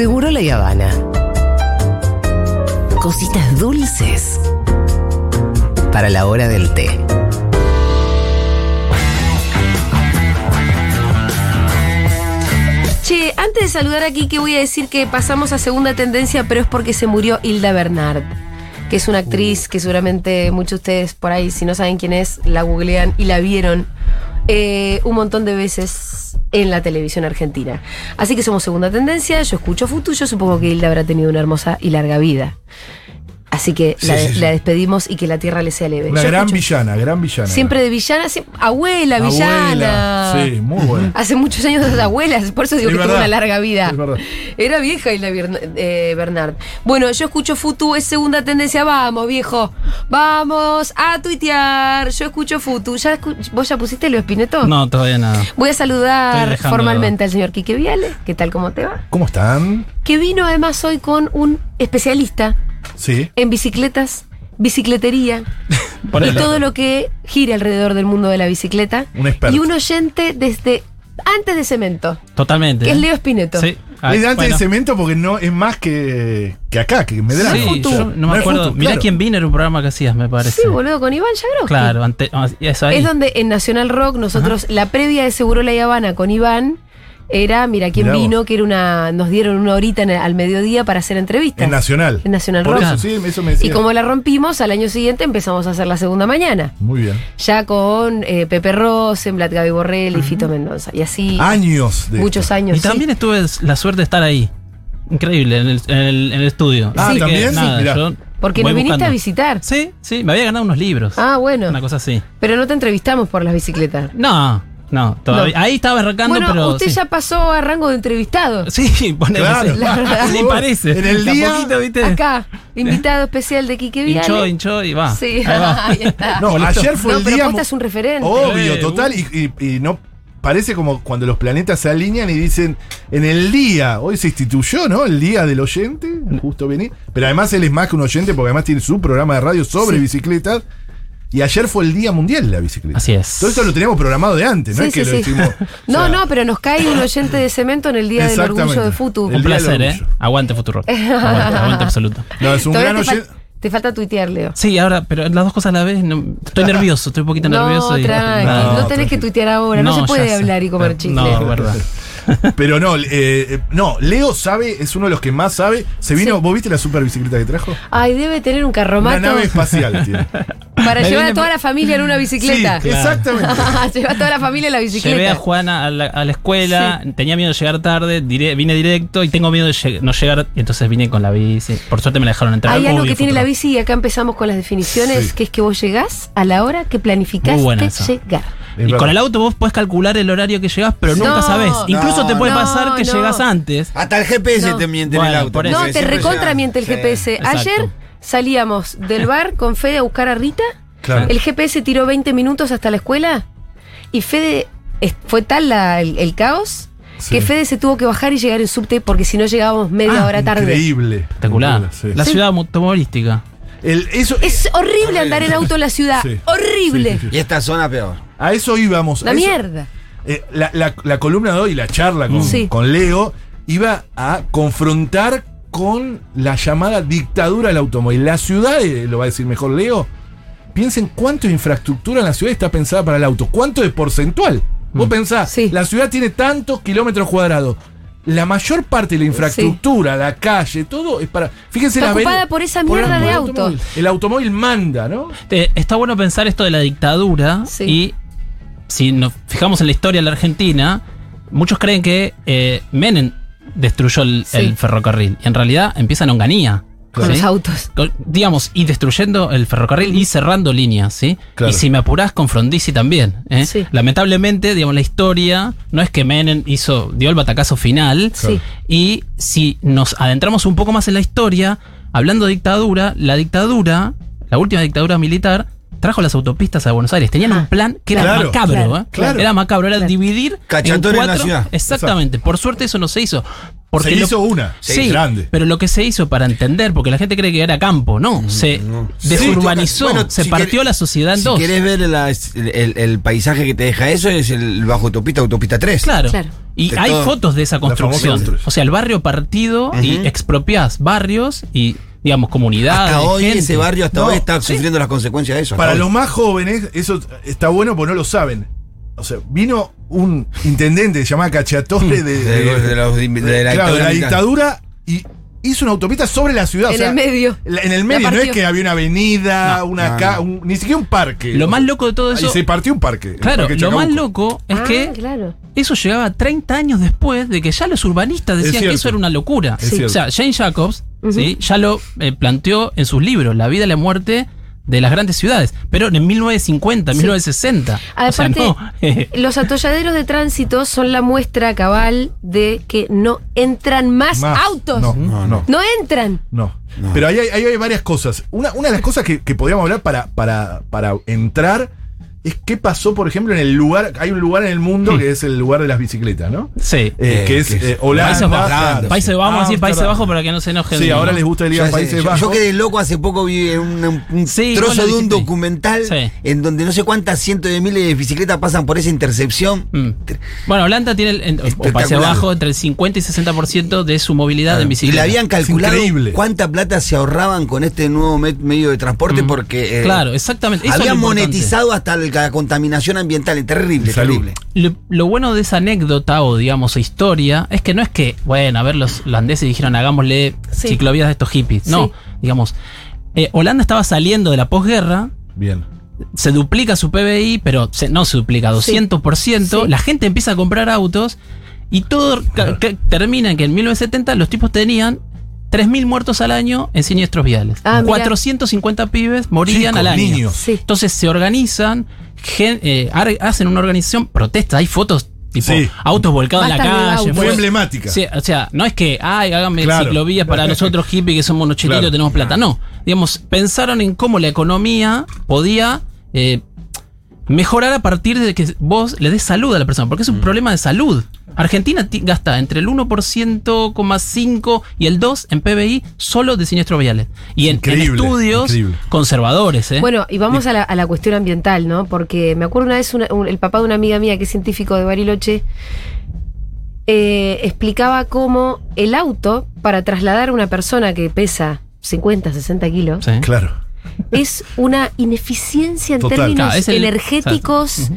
Seguro la Habana. Cositas dulces para la hora del té. Che, antes de saludar aquí, que voy a decir que pasamos a segunda tendencia, pero es porque se murió Hilda Bernard, que es una actriz que seguramente muchos de ustedes por ahí, si no saben quién es, la googlean y la vieron eh, un montón de veces en la televisión argentina. Así que somos segunda tendencia, yo escucho Futu, yo supongo que Hilda habrá tenido una hermosa y larga vida. Así que Sí, la, sí, sí. la despedimos y que la tierra le sea leve. Una Yo gran escucho- villana, gran villana. Siempre de villana, sie- abuela, villana. Sí, muy buena. Hace muchos años de abuelas, por eso digo Es que tuvo una larga vida. Es verdad. Era vieja y la Bernard. Bueno, yo escucho Futu, es segunda tendencia. Vamos, viejo. Vamos a tuitear. Yo escucho Futu. ¿Ya escu- ¿Vos ya pusiste lo Espineto? No, todavía nada. Voy a saludar formalmente al señor Quique Viale. ¿Qué tal? ¿Cómo te va? ¿Cómo están? Que vino además hoy con un especialista Sí. en bicicletas, bicicletería y todo lo que gira alrededor del mundo de la bicicleta. Un experto. Y un oyente desde antes de Cemento, Totalmente. que es. Leo Spineto. Sí. Ah, es de antes bueno. de cemento porque no es más que, que acá, que Medrano. Sí, yo no me acuerdo. Futu, Mirá claro. quién vino, era un programa que hacías, me parece. Sí, boludo, con Iván Yagroski. Claro, ante, ah, eso ahí. Es donde en Nacional Rock nosotros, la previa de Seguro La Habana con Iván, era, mira quién Mirá vos. vino, que era una, nos dieron una horita en el- al mediodía para hacer entrevistas. En Nacional. En Nacional Por Rock. eso, sí, eso me decía. Y como la rompimos, al año siguiente empezamos a hacer la segunda mañana. Muy bien. Ya con eh, Pepe Rosenblatt, Gaby Borrell y Fito Mendoza. Y así Años de muchos esto. años. Y sí. también estuve la suerte de estar ahí. Increíble, en el, en el, en el estudio. Ah, Así que, ¿también? nada, Sí, mirá. yo Porque nos viniste buscando. a visitar. Sí, sí, me había ganado unos libros. Ah, bueno. Una cosa así. Pero no te entrevistamos por las bicicletas. No, no, todavía. No. Ahí estaba arrancando, bueno, pero. usted sí. ya pasó a rango de entrevistado. Sí, ponele. Claro. sí. La verdad. Sí, parece. En el día- poquito, ¿viste? Acá, invitado especial de Quique Viale. Hinchó, hinchó y va. Sí, Ahí va. ahí está. No, ayer fue No, el pero día. posta es un referente. Obvio, Eh, total. Y, y- y no. Parece como cuando los planetas se alinean y dicen, en el día, hoy se instituyó, ¿no? El día del oyente, justo venir. Pero además él es más que un oyente porque además tiene su programa de radio sobre Sí. bicicletas. Y ayer fue el Día Mundial de la Bicicleta. Así es. Todo esto lo teníamos programado de antes, no Sí, es que sí, lo sí. decimos. No, o sea, no, pero nos cae un oyente de cemento en el Día del Orgullo de Futu. Un placer, ¿eh? Aguante Futuro. Aguante, aguante absoluto. No, es un gran oyente. te falta tuitear, Leo. Sí, ahora, pero las dos cosas a la vez, no- estoy nervioso, estoy un poquito nervioso. No, y- no, No, tenés que tuitear ahora, no, se puede sé. hablar y comer Eh, chicle. No, verdad. Pero no, eh, eh, no, Leo sabe, es uno de los que más sabe. Se vino, Sí. ¿vos viste la super bicicleta que trajo? Ay, debe tener un Una carromato nave espacial tiene. para Me llevar a toda la familia en una bicicleta. Sí, exactamente. Llevar a toda la familia en la bicicleta. Llevé a Juana a la, a la escuela, tenía miedo de llegar tarde, dire- vine directo y tengo miedo de lleg- no llegar, y entonces vine con la bici. Por suerte me la dejaron entrar. Hay algo que tiene Futuro. la bici y acá empezamos con las definiciones, Sí. que es que vos llegás a la hora que planificaste llegar. Y verdad. con el auto vos podés calcular el horario que llegás, pero nunca No, sabés. Incluso no, te puede no, pasar que no. llegas antes. Hasta el GPS No. te miente en el auto. por eso. No, te recontra miente el Sí. GPS. exacto. Ayer salíamos del bar con Fede a buscar a Rita. Claro. El GPS tiró 20 minutos hasta la escuela. Y Fede, fue tal la- el, el caos Sí. que Fede se tuvo que bajar y llegar en subte porque si no llegábamos media Ah, hora tarde. Increíble. Espectacular. Sí. La ciudad automovilística. El- eso, Es horrible andar en auto en la ciudad. Sí. Horrible. Sí, sí, sí. Y esta zona peor. A eso íbamos. La a eso- mierda. eh, la, la- la columna de hoy, la charla con, Sí. con Leo, iba a confrontar con la llamada dictadura del automóvil. La ciudad, eh, lo va a decir mejor Leo, piensen cuánto de infraestructura en la ciudad está pensada para el auto, cuánto de porcentual. Vos pensás, Sí. la ciudad tiene tantos kilómetros cuadrados. La mayor parte de la infraestructura, la calle, todo es para. Fíjense Está la ocupada por esa el- mierda de el auto. automóvil. El automóvil manda, ¿no? Te- está bueno pensar esto de la dictadura Sí. y si nos fijamos en la historia de la Argentina, muchos creen que eh, Menem destruyó el, Sí. el ferrocarril y en realidad empieza en Onganía. Con ¿sí? los autos. Con- digamos, y destruyendo el ferrocarril y cerrando líneas, ¿sí? Claro. Y si me apurás con Frondizi también, ¿eh? Sí. Lamentablemente, digamos, la historia no es que Menem hizo, dio el batacazo final. Sí. Y si nos adentramos un poco más en la historia, hablando de dictadura, la dictadura, la última dictadura militar, trajo las autopistas a Buenos Aires. Tenían un plan que era Claro. macabro, Claro, ¿eh? claro. Era macabro, era Claro. dividir. Cachatores en la cuatro- ciudad. Exactamente. Por suerte eso no se hizo. Porque Se lo- hizo una, Sí, grande. pero lo que se hizo para entender, porque la gente cree que era campo, no, se no. desurbanizó, Sí, bueno, se si partió querés- la sociedad en Si dos. querés ver la- el, el- el paisaje que te deja eso, es el bajo autopista, autopista 3. Claro. Claro. Y De hay todo. fotos de esa construcción. O sea, el barrio partido y expropiás barrios y, digamos, comunidades. Hasta hoy gente. ese barrio hasta No, hoy está sí. sufriendo las consecuencias de eso. Para hoy. los más jóvenes, eso está bueno porque no lo saben. O sea, vino un intendente llamado Cacciatore de, De- de los- de la claro, de la dictadura y hizo una autopista sobre la ciudad. o En sea, el medio. la- en el medio, no es que había una avenida, No, una no, ca- no. un- ni siquiera un parque. Lo más loco de todo Y eso. se partió un parque. Claro, parque lo más loco es Ah, que claro. Eso llegaba 30 años después de que ya los urbanistas Es decían que eso era una locura. O sea, Jane Jacobs ¿sí? ya lo eh, planteó en sus libros, La vida y la muerte de las grandes ciudades, pero en 1950, 1960. O sea, Aparte, no, eh, los atolladeros de tránsito son la muestra cabal de que no entran más, Más. autos. No, No, no. No entran. No. No. Pero ahí hay, ahí hay varias cosas. Una, una de las cosas que, que podríamos hablar para, para, para entrar es qué pasó, por ejemplo, en el lugar. Hay un lugar en el mundo que es el lugar de las bicicletas, ¿no? sí. Eh, Eh, que es que es- eh, Holanda. Países Bajos. Países, vamos a decir Países. Bajos para que no se enojen. Sí, ahora ¿no? les gusta el Yo, a sé, Países yo- Bajos. yo quedé loco hace poco vi un, un- un Sí, trozo de un documental Sí. en donde no sé cuántas cientos de miles de bicicletas pasan por esa intercepción. Mm. Bueno, Holanda tiene, el, en- o Países. Bajos, entre el 50 y 60% de su movilidad en Y bicicleta. le habían calculado cuánta plata se ahorraban con este nuevo me- medio de transporte porque eh, Claro, exactamente. Eso habían monetizado hasta el- la contaminación ambiental. Es terrible, Salud. terrible. Lo, lo bueno de esa anécdota o digamos historia es que no es que, bueno, a ver, los holandeses dijeron hagámosle Sí. ciclovías de estos hippies. No, Sí. digamos, eh, Holanda estaba saliendo de la posguerra, Bien. se duplica su PBI, pero se- no se duplica, 200%, Sí. la gente empieza a comprar autos y todo termina en que en 1970 los tipos tenían 3.000 muertos al año en siniestros viales. Ah, mira. 450 pibes morían al año. niños. Sí. Entonces se organizan, gen- eh, hacen una organización, protesta, hay fotos tipo Sí. autos volcados en la calle. autos. Muy fue- emblemática. Sí, o sea, no es que, ay, háganme Claro. ciclovías para nosotros hippies que somos unos chetitos Claro. tenemos plata. No, digamos, pensaron en cómo la economía podía eh, mejorar a partir de que vos le des salud a la persona, porque es un Mm. problema de salud. Argentina ti- gasta entre el 1,5% y el 2% en PBI solo de siniestros viales. Y en, estudios increíble. conservadores, ¿eh? Bueno, y vamos a la, a la cuestión ambiental, ¿no? Porque me acuerdo una vez una- un- el papá de una amiga mía que es científico de Bariloche eh, explicaba cómo el auto para trasladar a una persona que pesa 50, 60 kilos Sí. Claro. Es una ineficiencia en Total. términos Claro, es el- energéticos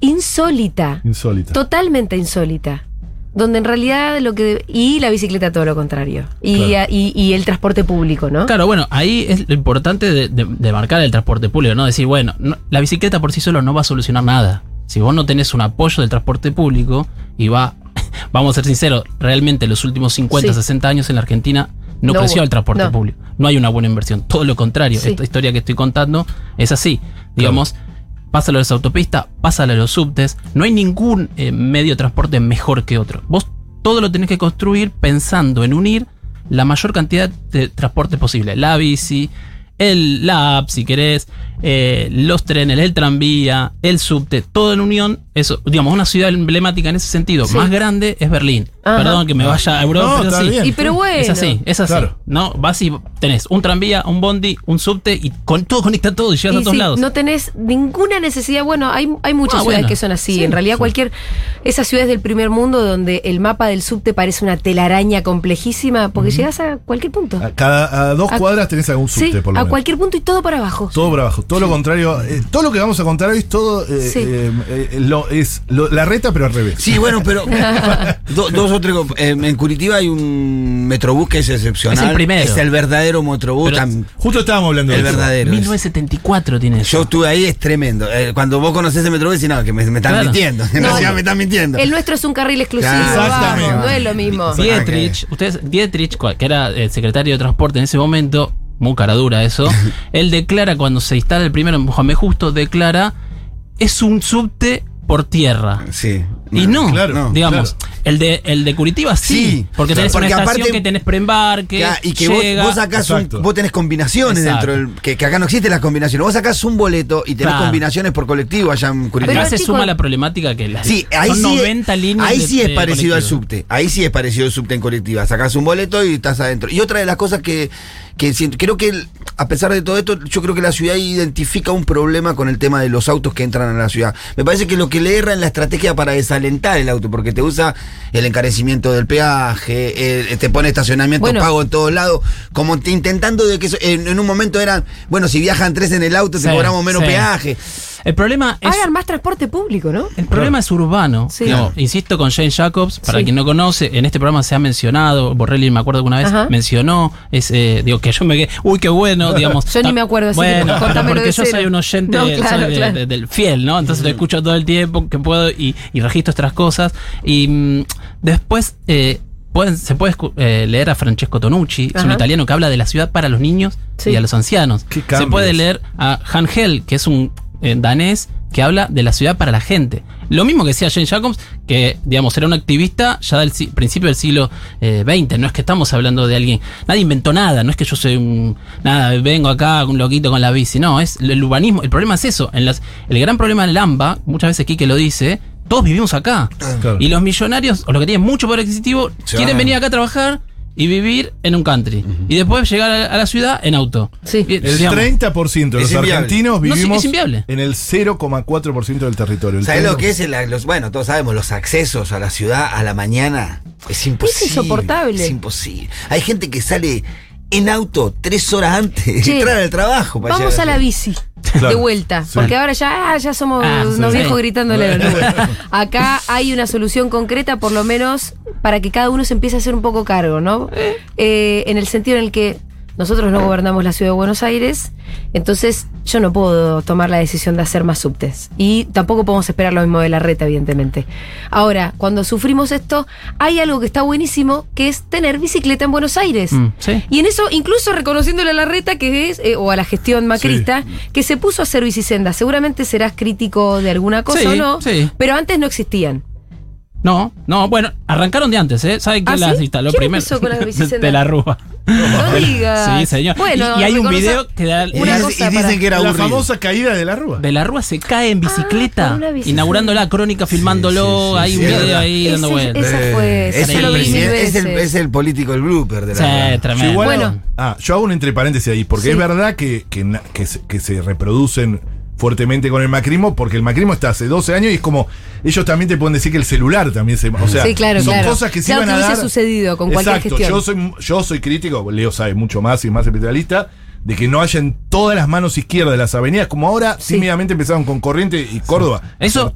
insólita, Insólita. totalmente insólita. Donde en realidad lo que. Y la bicicleta todo lo contrario. Y, Claro. y- y el transporte público, ¿no? Claro, bueno, ahí es lo importante de, de- de marcar el transporte público, ¿no? Decir, bueno, no- la bicicleta por sí solo no va a solucionar nada. Si vos no tenés un apoyo del transporte público y va, vamos a ser sinceros, realmente los últimos 50, Sí. 60 años en la Argentina no, No creció hubo, el transporte no. público. No hay una buena inversión. Todo lo contrario, Sí. esta historia que estoy contando es así. Digamos, pásalo a las autopistas, pásalo a los subtes. No hay ningún eh, medio de transporte mejor que otro. Vos todo lo tenés que construir pensando en unir la mayor cantidad de transporte posible. La bici, el, la app, si querés, eh, los trenes, el tranvía, el subte, todo en unión. Eso, digamos, una ciudad emblemática en ese sentido, Sí. más grande es Berlín. Ajá. Perdón que me vaya a Europa, No, pero está sí. bien. Y pero bueno. Es así, es así. Claro. ¿No? Vas y tenés un tranvía, un bondi, un subte y con todo conecta todo y llegas Y a todos sí, lados. no tenés ninguna necesidad. Bueno, hay, hay muchas Ah, ciudades bueno. que son así. Sí, en realidad, sí. cualquier. Esas ciudades del primer mundo donde el mapa del subte parece una telaraña complejísima, porque llegas a cualquier punto. A cada a dos A- cuadras tenés algún sí, subte, por lo a menos. cualquier punto y todo para abajo. Todo por abajo, todo lo contrario. eh, todo lo que vamos a contar hoy es todo. eh, Sí. eh, eh, lo- es lo- la reta, pero al revés. Sí, bueno, pero do- dos eh, en Curitiba hay un metrobús que es excepcional. Es el primero. Es el verdadero metrobús. Tan- Justo estábamos hablando el de eso. verdadero. 1974 tiene eso. Yo estuve ahí, es tremendo. Eh, cuando vos conocés el metrobús, decís, no, que me, me están Claro. mintiendo. En No, me están mintiendo. El nuestro es un carril exclusivo. Claro, exactamente. vamos, no es lo mismo. Dietrich, ustedes, Dietrich, que era el secretario de transporte en ese momento, muy cara dura eso, él declara cuando se instala el primero en Justo, declara, es un subte por tierra. Sí. Y no, Claro, digamos, claro. el de el de Curitiba sí, Sí, porque claro. tenés Porque una estación aparte- que tenés preembarque, y que vos, llega, vos sacás un- vos tenés combinaciones Exacto. dentro del. Que, que acá no existen las combinaciones. Vos sacás un boleto y tenés Claro. combinaciones por colectivo allá en Curitiba. Pero, acá se suma la problemática que las Sí, ahí son sí, 90 líneas ahí de- sí es parecido al subte. Ahí sí es parecido al subte en colectiva. Sacás un boleto y estás adentro. Y otra de las cosas que, que siento- creo que a pesar de todo esto, yo creo que la ciudad identifica un problema con el tema de los autos que entran a la ciudad. Me parece que lo que le erra en la estrategia para desalentar el auto, porque te usa el encarecimiento del peaje, el- te pone estacionamiento Bueno. pago en todos lados, como te- intentando de que eso- en, en un momento eran, bueno, si viajan tres en el auto te Sí, cobramos menos sí. peaje. El problema es Hagan más transporte público, ¿no? El problema es urbano. Sí. Digamos, insisto con Jane Jacobs, para Sí. quien no conoce, en este programa se ha mencionado, Borrelli me acuerdo que una vez Ajá. mencionó, es, eh, digo que yo me quedé, uy, qué bueno, digamos. Yo ni me acuerdo, así bueno, porque de yo cero. soy un oyente No, soy claro, de- claro. de- del fiel, ¿no? Entonces lo escucho todo el tiempo que puedo y, y registro otras cosas. Y mm, después eh, pueden, se puede eh, leer a Francesco Tonucci, es un italiano que habla de la ciudad para los niños Sí. y a los ancianos. Se puede leer a Han Hel, que es un eh, danés que habla de la ciudad para la gente. Lo mismo que decía Jane Jacobs, que digamos era un activista ya del principio del siglo eh, XX. No es que estamos hablando de alguien. Nadie inventó nada. No es que yo soy un. Nada, vengo acá, un loquito con la bici. No, es el urbanismo. El problema es eso. En las, el gran problema en Lamba, muchas veces Quique lo dice, todos vivimos acá. Claro. Y los millonarios, o los que tienen mucho poder adquisitivo, quieren venir acá a trabajar y vivir en un country. Y después llegar a, la ciudad en auto. Sí. El digamos, 30% de Es los argentinos No, sí, vivimos es inviable. en el 0,4% del territorio. ¿Sabes lo 30%. que es el- los, bueno, todos sabemos, los accesos a la ciudad a la mañana? Es imposible. insoportable. Es imposible. Hay gente que sale en auto tres horas antes de Che, entrar al trabajo. para Vamos a la bici. Claro. De vuelta. Sí. Porque ahora ya, ah, ya somos Ah, unos sí. viejos gritándole. Acá hay una solución concreta, por lo menos, para que cada uno se empiece a hacer un poco cargo, ¿no? Eh, en el sentido en el que nosotros no gobernamos la ciudad de Buenos Aires, entonces yo no puedo tomar la decisión de hacer más subtes. Y tampoco podemos esperar lo mismo de la reta, evidentemente. Ahora, cuando sufrimos esto, hay algo que está buenísimo, que es tener bicicleta en Buenos Aires. Mm, sí. Y en eso, incluso reconociéndole a la reta que es, eh, o a la gestión macrista, que se puso a hacer bicisendas. Seguramente serás crítico de alguna cosa Sí, o no, sí. pero antes no existían. No, no, bueno, arrancaron de antes, ¿eh? ¿Saben quién ¿Ah, las sí? instaló ¿Quién primero? empezó con las bicisendas? de la Rúa. No digas. Sí, señor. Bueno, y, y hay un video que da. Y, Una cosa y dicen para- que era La aburrido. famosa caída de la rúa. De la Rúa se cae en bicicleta, Ah, bicicleta. inaugurando la crónica, filmándolo. sí, sí, hay un video verdad. ahí dando vueltas. esa fue, esa es, el es, es político, el blooper de la Sí, tremendo. Igual- Bueno. Ah, yo hago un entre paréntesis ahí, porque Sí. es verdad que, que, na- que se, que se reproducen fuertemente con el macrismo, porque el macrismo está hace 12 años y es como, ellos también te pueden decir que el celular también se... O sea, Sí, claro, son claro. cosas que se Claro iban que a hubiese dar... sucedido con cualquier Exacto, gestión. Yo soy, yo soy crítico, Leo sabe mucho más y más especialista, de que no haya en todas las manos izquierdas de las avenidas, como ahora Sí. tímidamente empezaron con Corriente y Córdoba, Eso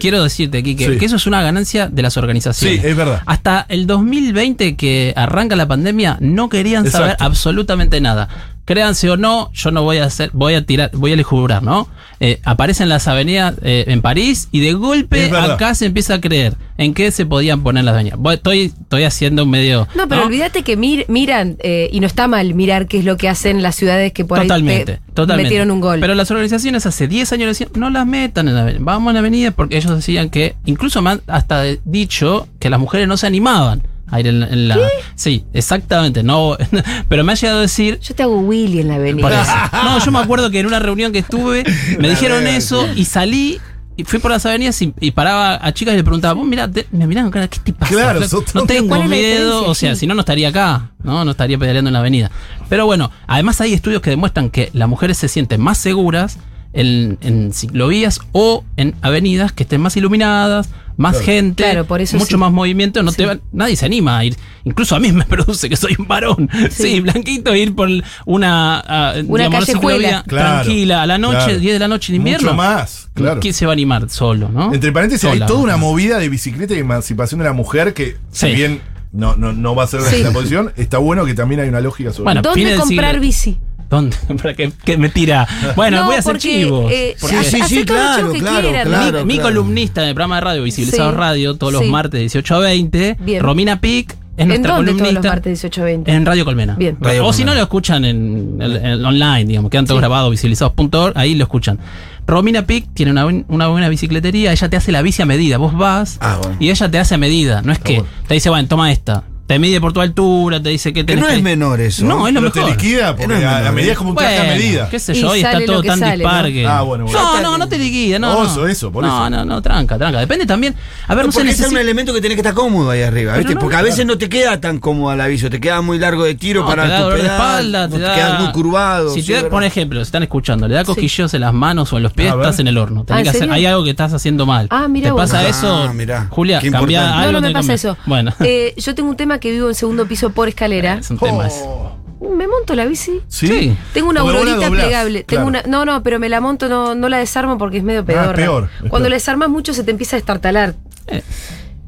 quiero decirte aquí que, Sí. que eso es una ganancia de las organizaciones. Sí, es verdad. Hasta el 2020 que arranca la pandemia no querían saber absolutamente nada. Créanse o no, yo no voy a hacer, voy a tirar, voy a elucubrar, ¿no? Eh, aparecen las avenidas eh, en París y de golpe acá se empieza a creer en qué se podían poner las avenidas. Voy- Estoy, estoy haciendo un medio. No, pero olvídate que mir- miran, eh, y no está mal mirar qué es lo que hacen las ciudades que por ahí Totalmente, pe- totalmente. metieron un gol. Pero las organizaciones hace 10 años decían, no las metan en la avenida, vamos en la avenida porque ellos decían que, incluso me han hasta dicho que las mujeres no se animaban a ir en, la- en la... Sí, exactamente, no, pero me ha llegado a decir... Yo te hago Willy en la avenida. No, yo me acuerdo que en una reunión que estuve me dijeron eso y salí y fui por las avenidas y, y paraba a chicas y le preguntaba, vos mirá, te- me miraron cara, ¿qué te pasa? Claro, no todo- tengo ¿Cuál es la miedo, o sea, Sí. si no, no estaría acá, ¿no? No estaría pedaleando en la avenida. Pero bueno, además hay estudios que demuestran que las mujeres se sienten más seguras en, en ciclovías o en avenidas que estén más iluminadas, más Claro. gente, Claro, por eso mucho sí. más movimiento, no Sí. te va- nadie se anima a ir. Incluso a mí me produce que soy un varón. Sí, Sí. blanquito ir por una, ah, digamos, callejuela. ciclovía Claro, tranquila a la noche, claro. 10 de la noche en invierno. Mucho más, claro. ¿Quién se va a animar solo, no? Entre paréntesis, hay toda una movida de bicicleta y emancipación de la mujer que, Sí. si bien no, no, no va a ser Sí. la posición, está bueno que también hay una lógica sobre Bueno, ¿Dónde comprar siglo- bici? ¿Dónde? ¿Para qué, qué me tira? Bueno, No, voy a hacer porque, chivos. eh, Porque Sí, sí, sí, claro, claro, mi, mi columnista en el programa de radio Visibilizados Sí. Radio, todos los martes de 18 a 20, Bien. Romina Pic, es ¿En nuestra dónde todos los columnista. martes 18 a 20? En Radio Colmena. Bien. Radio o si no lo escuchan en, el- en online, digamos, quedan todos Sí. grabados, visibilizados.org, ahí lo escuchan. Romina Pic tiene una, una buena bicicletería, ella te hace la bici a medida. Vos vas Ah, bueno. y ella te hace a medida. No es que bueno. te dice, bueno, toma esta. Te mide por tu altura, te dice que Que tenés no que- es menor eso. No, es lo Pero te mejor. liquida porque No es a la medida ¿eh? es como un traje a medida. qué sé Y yo, hoy está todo que tan sale, dispar ¿no? que- Ah, bueno, bueno. No, no, no te liquida, no. Oso, no. eso, por no, eso. No, no, tranca, tranca. Depende también. A ver, no sé, porque ese es un elemento que tenés que estar cómodo ahí arriba, Pero ¿viste? no, porque a claro. veces no te queda tan cómodo al aviso, te queda muy largo de tiro No, para te da tu dolor de espalda, no te da- quedas muy curvado. Si sí, te da, por ejemplo, si están escuchando, le da cosquilleos en las manos o en los pies, estás en el horno. Ah, ¿en que hay algo que estás haciendo mal. Ah, mira ¿Te pasa Ah, eso? mirá, Julia, cambia algo. no, no me tenés que pasa cambiar. eso. Bueno, Eh, yo tengo un tema que vivo en segundo piso por escalera. es un tema ese. Oh. Me monto la bici. ¿Sí? Sí. Tengo una Porque vos la aurorita doblás, plegable. Tengo claro. una, no, no, pero me la monto, no, no la desarmo porque es medio pedorra. peor, es Cuando la desarmas mucho se te empieza a estartalar. Eh.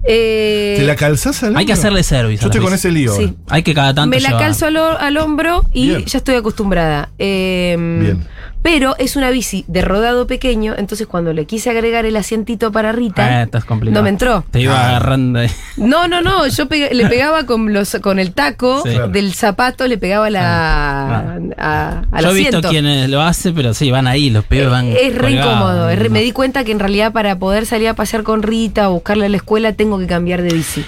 Eh, ¿Te la calzás al Hay que hombro? hacerle service. Yo a la estoy con bici. ese lío. Sí. Hay que cada tanto me la llevar. calzo al, ho- al hombro y Bien. ya estoy acostumbrada. Eh, Bien. Pero es una bici de rodado pequeño, entonces cuando le quise agregar el asientito para Ah, Rita, estás complicado. no me entró. Te iba Ah. agarrando ahí. No, no, no, yo pega- le pegaba con los con el taco Sí. del zapato, le pegaba la, a- al Yo he visto quienes lo hacen, pero sí, van ahí, los pibes van. Es re colgados. incómodo. es re- me di cuenta que en realidad para poder salir a pasear con Rita o buscarla a la escuela tengo que cambiar de bici.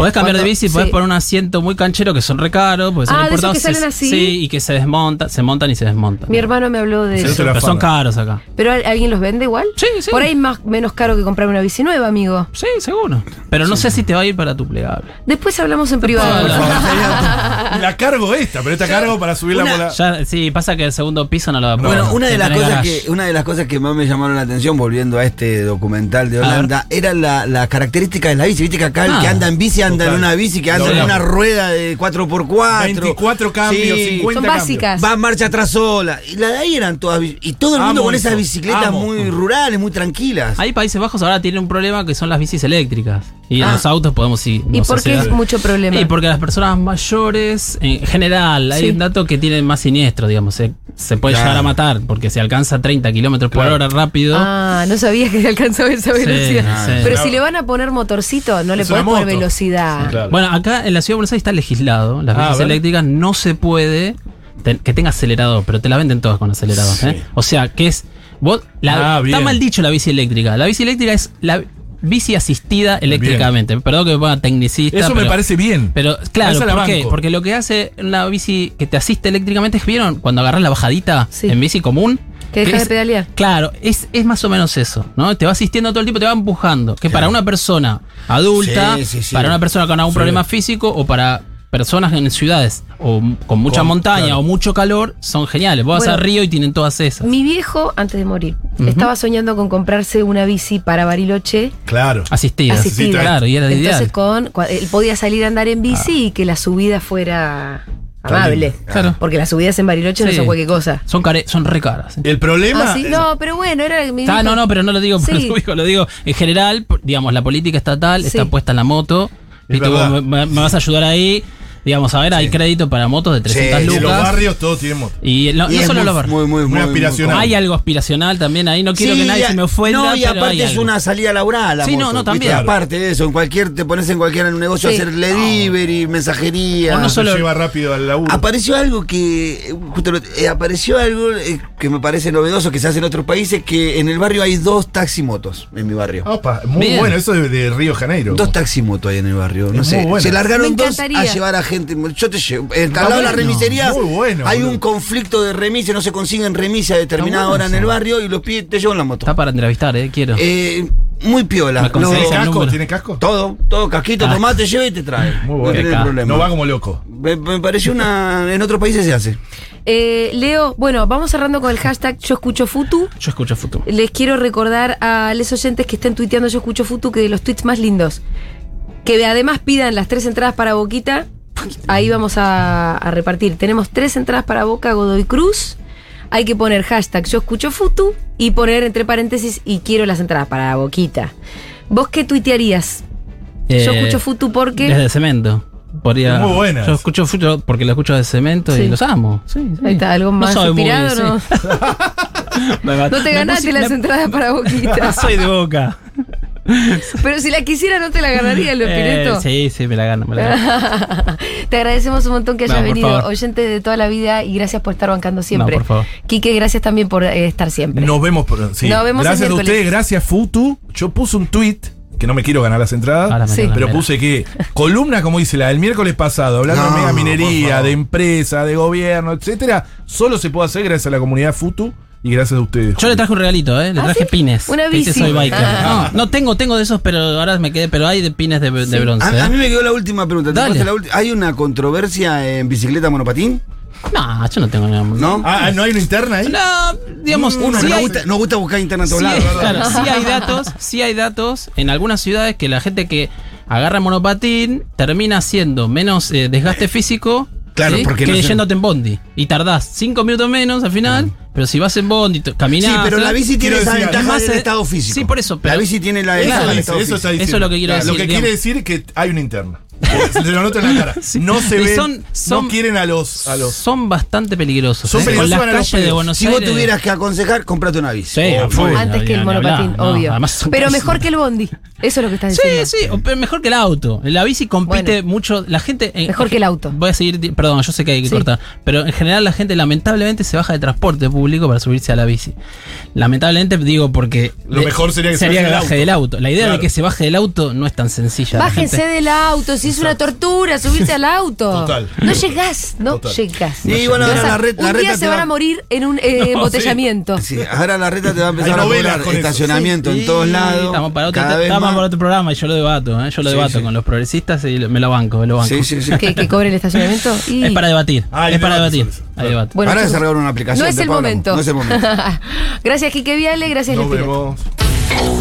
Podés cambiar Cuando- de bici, podés sí. poner un asiento muy canchero que son re caros, porque son Ah, de esos importados. que salen así. Sí, y que se desmontan, se montan y se desmontan. Mi hermano me habló de Sí, eso. la Pero son caros acá. ¿Pero al- alguien los vende igual? Sí, sí. Por ahí más menos caro que comprar una bici nueva, amigo. Sí, seguro. Pero no sé si te va a ir para tu plegable. Después hablamos en privado. Favor, La cargo esta, pero esta cargo para subirla Una- por la. Ya, sí, pasa que el segundo piso no lo va a poder. Bueno, una de, las cosas garage. que, una de las cosas que más me llamaron la atención, volviendo a este documental de. Holanda, era la, la característica de la bici. Viste que acá el Ah, que anda en bici anda total. en una bici que anda en una rueda de 4x4. 24 cambios, Sí. 50 Son cambios. básicas. Va en marcha atrás sola. Y la de ahí eran todas. Y todo el mundo Amo con esas eso, bicicletas amo. muy rurales, muy tranquilas. Ahí Países Bajos ahora tienen un problema que son las bicis eléctricas. Y en Ah. los autos podemos ir. ¿Y por qué es mucho problema? Y porque las personas mayores, en general, hay Sí. un dato que tienen más siniestro, digamos. Se, se puede Claro. llegar a matar porque se alcanza 30 kilómetros por Claro. hora rápido. Ah, no sabía que alcanzaba esa Sí, velocidad. sí. Pero si le van a poner motorcito, no le una poner velocidad. Sí, claro. Bueno, acá en la ciudad de Buenos Aires está legislado. Las Ah, bicis eléctricas no se puede que tenga acelerador, pero te la venden todas con acelerador. Sí. ¿eh? O sea, que es. Vos, la- Ah, está mal dicho la bici eléctrica. La bici eléctrica es la bici asistida eléctricamente. Perdón que me ponga tecnicista. Eso me parece bien. Pero claro, ¿por qué? Porque lo que hace una bici que te asiste eléctricamente es que vieron cuando agarras la bajadita Sí. en bici común. Que dejas es- de pedalear. Claro, es, es más o menos eso, ¿no? Te va asistiendo todo el tiempo, te va empujando. Que para una persona adulta, Sí, sí, sí. para una persona con algún Sí. problema físico o para personas en ciudades o con mucha Con- montaña claro. o mucho calor, son geniales. Vos vas Bueno, a Río y tienen todas esas. Mi viejo, antes de morir, estaba soñando con comprarse una bici para Bariloche Claro. Asistidas. asistida. Claro, y era Entonces ideal. con, él podía salir a andar en bici y que la subida fuera amable. Claro. Porque las subidas en Bariloche no son cualquier cosa. Son, care- son re caras. ¿eh? El problema. Ah, sí, no, pero bueno, era mi Ah, no, no, pero no lo digo por Sí. hijo, lo digo en general, digamos, la política estatal Sí. está puesta en la moto. Es Y tú me- me vas a ayudar ahí. Digamos, a ver, hay crédito para motos de 300 Sí, En los lucas. barrios todos tienen moto. Y no, Y no solo muy, los barrios. Muy, muy, Muy muy, aspiracional. Hay algo aspiracional también ahí. No quiero Sí, que nadie y a- se me ofenda. No, y pero aparte hay es algo. una salida laboral. la Sí, no, moto, no, también. Aparte de eso, en cualquier, te pones en cualquier en un negocio Sí. a hacer delivery, mensajería. O no solo- lleva rápido al laburo. Apareció algo que. justo eh, apareció algo eh, que me parece novedoso que se hace en otros países: que en el barrio hay dos taximotos en mi barrio. Opa, muy Bien. bueno, eso de, de Río Janeiro. Dos taximotos hay en el barrio. No Es sé. bueno. Se largaron dos a llevar a gente. Yo te llevo. Al lado de la remisería. muy bueno, hay boludo. un conflicto de remise, no se consiguen remise a determinada bueno hora en el barrio y los pibes te llevan la moto. Está para entrevistar, eh, quiero. Eh, muy piola. Me Los- conseguís ¿Tiene el casco? ¿Tiene casco? todo, todo, casquito, Ah. tomate, lleva y te trae. Muy No bueno. tiene Acá. problema. No va como loco. Me, me pareció una. En otros países se hace. Eh, Leo, bueno, vamos cerrando con el hashtag Yo Escucho Futu. Yo escucho futuro. Les quiero recordar a los oyentes que estén tuiteando Yo Escucho Futu que de los tweets más lindos, que además pidan las tres entradas para Boquita, ahí vamos a, a repartir. Tenemos tres entradas para Boca Godoy Cruz. Hay que poner hashtag Yo Escucho Futu y poner entre paréntesis y quiero las entradas para Boquita. ¿Vos qué tuitearías? Yo escucho Futu porque... Desde cemento. Podría- Muy buenas. Yo escucho futuro porque lo escucho de cemento Sí. y los amo. Sí, sí. Ahí está, algo más inspirado. ¿no? No te ganaste las me- entradas para Boquita. Soy de boca. Pero si la quisiera, ¿no te la ganaría, Los Eh, Pineto? sí, sí, me la gano. Me la gano. Te agradecemos un montón que hayas No, venido, favor. oyente de toda la vida, y gracias por estar bancando siempre. por favor. Quique, gracias también por eh, estar siempre. Nos vemos. Por, sí. Nos vemos el gracias a ustedes, gracias Futu. Yo puse un tweet, que no me quiero ganar las entradas, Ahora me Sí. la- pero la- puse que columna, como dice la del miércoles pasado, hablando No, de mega minería, de empresa, de gobierno, etcétera, solo se puede hacer gracias a la comunidad Futu y gracias a ustedes. Yo le traje un regalito, ¿eh? Le ¿Ah, traje sí? pines. Una bici. soy biker. Ah. No, no tengo, tengo de esos, pero ahora me quedé. Pero hay de pines de, de bronce. A, a ¿eh? mí me quedó la última pregunta. ¿Te la ¿Hay una controversia en bicicleta monopatín? No, yo no tengo nada. ¿No? Ah, ¿no hay una interna ahí? No, digamos, Uno sí nos, hay- gusta, nos gusta buscar internet a todos sí claro, sí hay datos, sí hay datos en algunas ciudades que la gente que agarra monopatín termina haciendo menos eh, desgaste físico Claro, ¿sí? porque que no se- yéndote en bondi. Y tardás cinco minutos menos al final, pero si vas en bondi, caminás. Sí, pero la bici tiene esa ventaja del estado físico. sí, por eso, pero- la bici tiene la Eso, ventaja del dice, estado eso está físico. Eso es lo que quiero Claro, decir, Lo que digamos. quiere decir que hay una interna. Se lo noto en la cara. Sí. No se Y ven, son- son- no quieren a los, a los Son bastante peligrosos. Son ¿eh? peligrosos Con las para los calles de pedos. Buenos Si Aires. vos tuvieras que aconsejar, comprate una bici. Sí, Oh, Antes no, que el monopatín, no, obvio. Pero mejor que el bondi. Eso es lo que estás Sí, diciendo. sí, o pe- mejor que el auto. La bici compite Bueno. mucho. La gente. eh, Mejor que el auto. Voy a seguir. Perdón, yo sé que hay que Sí. cortar. Pero en general la gente lamentablemente se baja de transporte público para subirse a la bici. Lamentablemente digo porque. Lo mejor sería que se sería baje del baje auto. del auto. La idea Claro. de que se baje del auto no es tan sencilla. La Bájense del auto, si es una tortura subirse al auto. Total. No llegás, no Total. llegás. Y bueno, ahora a- la red- la un día reta se van va- a morir en un eh, sí. embotellamiento. Sí, ahora la reta te va a empezar a cobrar estacionamiento Sí, en todos lados. Estamos para otro, cada vez estamos más. para otro programa y yo lo debato. ¿eh? Yo lo Sí, debato sí. con los progresistas y me lo banco. Me lo banco. Sí, sí, sí. Que, que cobre el estacionamiento. Y... Es para debatir. Ah, es para debatir. debate. Bueno, Ahora una aplicación. No es el momento. No es el momento. gracias, Quique Viale. Gracias, Nos vemos.